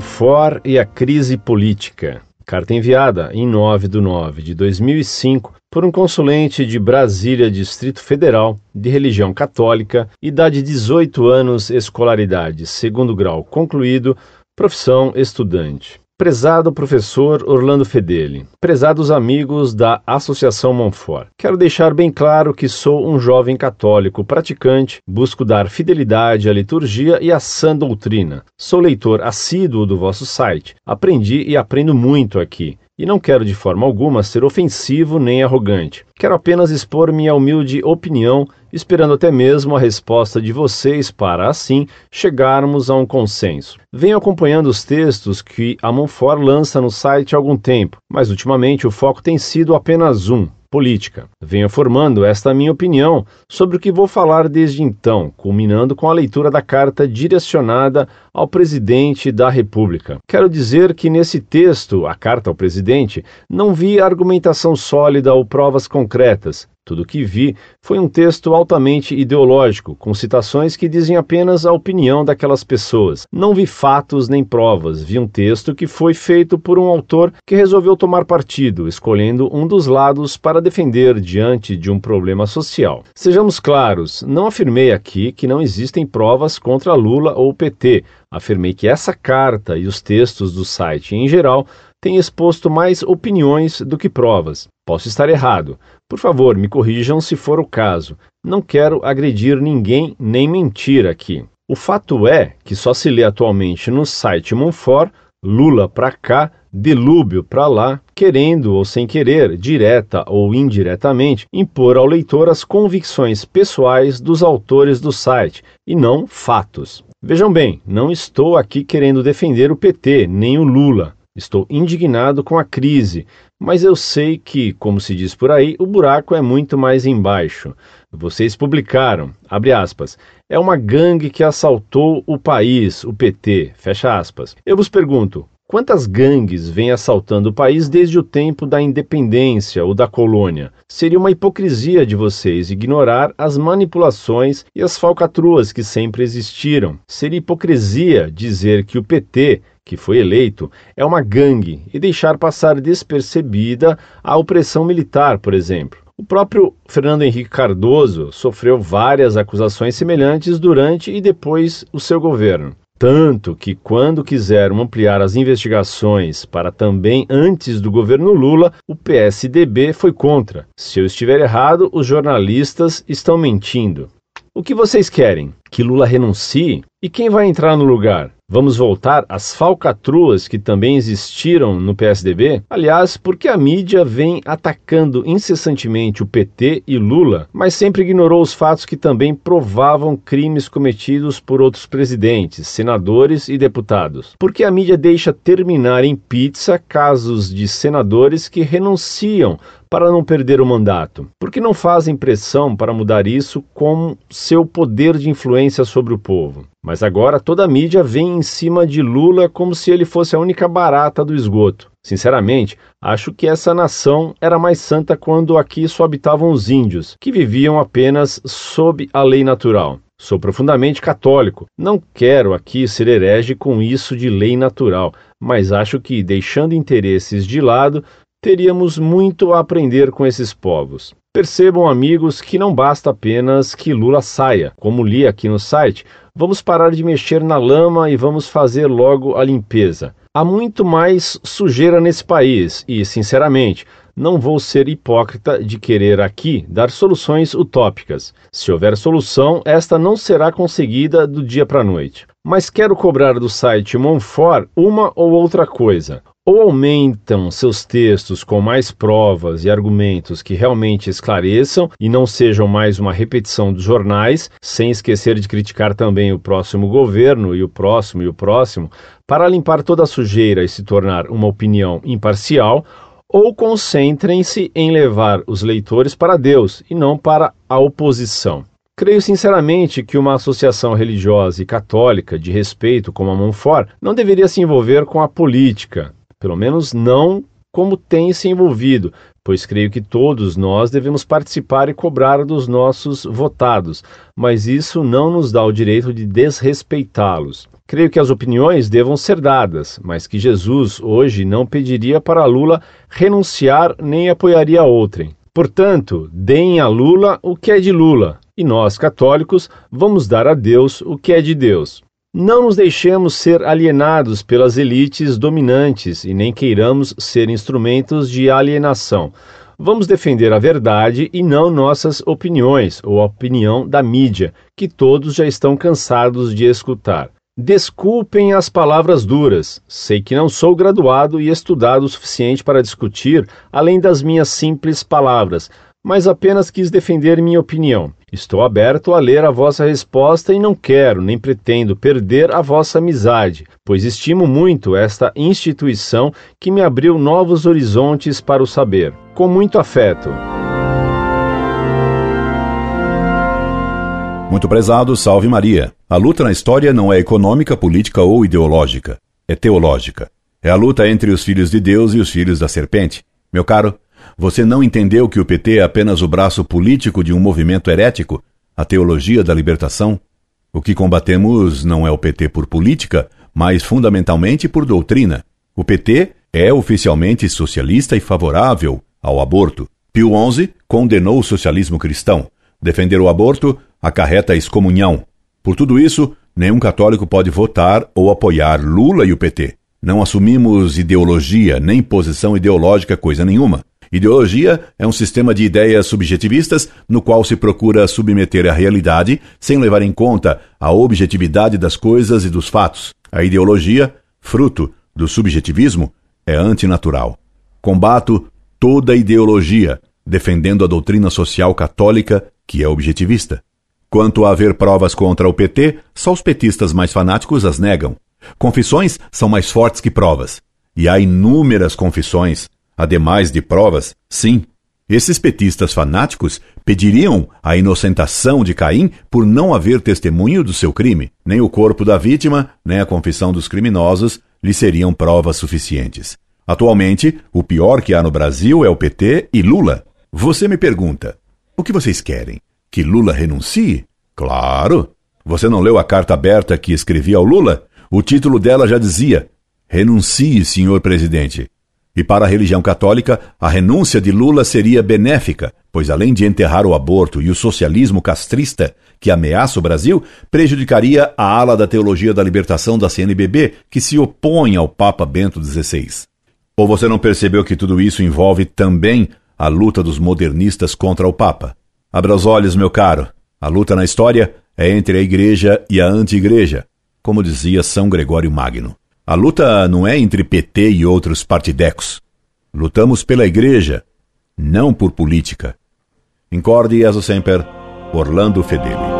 Monfort e a crise política. Carta enviada em 9 de 9 de 2005 por um consulente de Brasília, Distrito Federal, de religião católica, idade 18 anos, escolaridade segundo grau concluído, profissão estudante. Prezado professor Orlando Fedeli, prezados amigos da Associação Monfort, quero deixar bem claro que sou um jovem católico praticante, busco dar fidelidade à liturgia e à sã doutrina. Sou leitor assíduo do vosso site, aprendi e aprendo muito aqui. E não quero de forma alguma ser ofensivo nem arrogante. Quero apenas expor minha humilde opinião, esperando até mesmo a resposta de vocês para, assim, chegarmos a um consenso. Venho acompanhando os textos que a Monfort lança no site há algum tempo, mas ultimamente o foco tem sido apenas um, política. Venho formando esta minha opinião sobre o que vou falar desde então, culminando com a leitura da carta direcionada ao presidente da República. Quero dizer que nesse texto, a carta ao presidente, não vi argumentação sólida ou provas concretas, tudo o que vi foi um texto altamente ideológico, com citações que dizem apenas a opinião daquelas pessoas. Não vi fatos nem provas, vi um texto que foi feito por um autor que resolveu tomar partido, escolhendo um dos lados para defender diante de um problema social. Sejamos claros, não afirmei aqui que não existem provas contra Lula ou PT. Afirmei que essa carta e os textos do site em geral têm exposto mais opiniões do que provas. Posso estar errado, por favor, me corrijam se for o caso. Não quero agredir ninguém nem mentir aqui. O fato é que só se lê atualmente no site Monfort Lula para cá, delúbio para lá, querendo ou sem querer, direta ou indiretamente, impor ao leitor as convicções pessoais dos autores do site e não fatos. Vejam bem, não estou aqui querendo defender o PT nem o Lula. Estou indignado com a crise, mas eu sei que, como se diz por aí, o buraco é muito mais embaixo. Vocês publicaram, abre aspas, é uma gangue que assaltou o país, o PT, fecha aspas. Eu vos pergunto, Quantas gangues vêm assaltando o país desde o tempo da independência ou da colônia? Seria uma hipocrisia de vocês ignorar as manipulações e as falcatruas que sempre existiram. Seria hipocrisia dizer que o PT que foi eleito, é uma gangue e deixar passar despercebida a opressão militar, por exemplo. O próprio Fernando Henrique Cardoso sofreu várias acusações semelhantes durante e depois o seu governo. Tanto que, quando quiseram ampliar as investigações para também antes do governo Lula, o PSDB foi contra. Se eu estiver errado, os jornalistas estão mentindo. O que vocês querem? Que Lula renuncie? E quem vai entrar no lugar? Vamos voltar às falcatruas que também existiram no PSDB? Aliás, porque a mídia vem atacando incessantemente o PT e Lula, mas sempre ignorou os fatos que também provavam crimes cometidos por outros presidentes, senadores e deputados. Porque a mídia deixa terminar em pizza casos de senadores que renunciam para não perder o mandato? Por que não fazem pressão para mudar isso com seu poder de influência sobre o povo? Mas agora toda a mídia vem em cima de Lula como se ele fosse a única barata do esgoto. Sinceramente, acho que essa nação era mais santa quando aqui só habitavam os índios, que viviam apenas sob a lei natural. Sou profundamente católico. Não quero aqui ser herege com isso de lei natural, mas acho que, deixando interesses de lado, teríamos muito a aprender com esses povos. Percebam, amigos, que não basta apenas que Lula saia. Como li aqui no site, vamos parar de mexer na lama e vamos fazer logo a limpeza. Há muito mais sujeira nesse país e, sinceramente, não vou ser hipócrita de querer aqui dar soluções utópicas. Se houver solução, esta não será conseguida do dia para a noite. Mas quero cobrar do site Monfort uma ou outra coisa ou aumentam seus textos com mais provas e argumentos que realmente esclareçam e não sejam mais uma repetição dos jornais, sem esquecer de criticar também o próximo governo e o próximo e o próximo, para limpar toda a sujeira e se tornar uma opinião imparcial, ou concentrem-se em levar os leitores para Deus e não para a oposição. Creio sinceramente que uma associação religiosa e católica de respeito como a Monfort não deveria se envolver com a política, pelo menos não como tem se envolvido, pois creio que todos nós devemos participar e cobrar dos nossos votados, mas isso não nos dá o direito de desrespeitá-los. Creio que as opiniões devam ser dadas, mas que Jesus hoje não pediria para Lula renunciar nem apoiaria outrem. Portanto, deem a Lula o que é de Lula, e nós, católicos, vamos dar a Deus o que é de Deus. Não nos deixemos ser alienados pelas elites dominantes e nem queiramos ser instrumentos de alienação. Vamos defender a verdade e não nossas opiniões ou a opinião da mídia, que todos já estão cansados de escutar. Desculpem as palavras duras. Sei que não sou graduado e estudado o suficiente para discutir além das minhas simples palavras, mas apenas quis defender minha opinião. Estou aberto a ler a vossa resposta e não quero nem pretendo perder a vossa amizade, pois estimo muito esta instituição que me abriu novos horizontes para o saber. Com muito afeto. Muito prezado, salve Maria. A luta na história não é econômica, política ou ideológica. É teológica. É a luta entre os filhos de Deus e os filhos da serpente. Meu caro, você não entendeu que o PT é apenas o braço político de um movimento herético, a teologia da libertação? O que combatemos não é o PT por política, mas fundamentalmente por doutrina. O PT é oficialmente socialista e favorável ao aborto. Pio XI condenou o socialismo cristão. Defender o aborto acarreta a excomunhão. Por tudo isso, nenhum católico pode votar ou apoiar Lula e o PT. Não assumimos ideologia nem posição ideológica coisa nenhuma. Ideologia é um sistema de ideias subjetivistas no qual se procura submeter a realidade sem levar em conta a objetividade das coisas e dos fatos. A ideologia, fruto do subjetivismo, é antinatural. Combato toda ideologia, defendendo a doutrina social católica, que é objetivista. Quanto a haver provas contra o PT, só os petistas mais fanáticos as negam. Confissões são mais fortes que provas. E há inúmeras confissões, ademais de provas, sim. Esses petistas fanáticos pediriam a inocentação de Caim por não haver testemunho do seu crime. Nem o corpo da vítima, nem a confissão dos criminosos lhe seriam provas suficientes. Atualmente, o pior que há no Brasil é o PT e Lula. Você me pergunta: o que vocês querem? Que Lula renuncie? Claro! Você não leu a carta aberta que escrevi ao Lula? O título dela já dizia: Renuncie, senhor presidente. E para a religião católica, a renúncia de Lula seria benéfica, pois além de enterrar o aborto e o socialismo castrista que ameaça o Brasil, prejudicaria a ala da teologia da libertação da CNBB, que se opõe ao Papa Bento XVI. Ou você não percebeu que tudo isso envolve também a luta dos modernistas contra o Papa? Abra os olhos, meu caro. A luta na história é entre a igreja e a anti-igreja, como dizia São Gregório Magno. A luta não é entre PT e outros partidecos. Lutamos pela igreja, não por política. Incorde e sempre, Orlando Fedeli.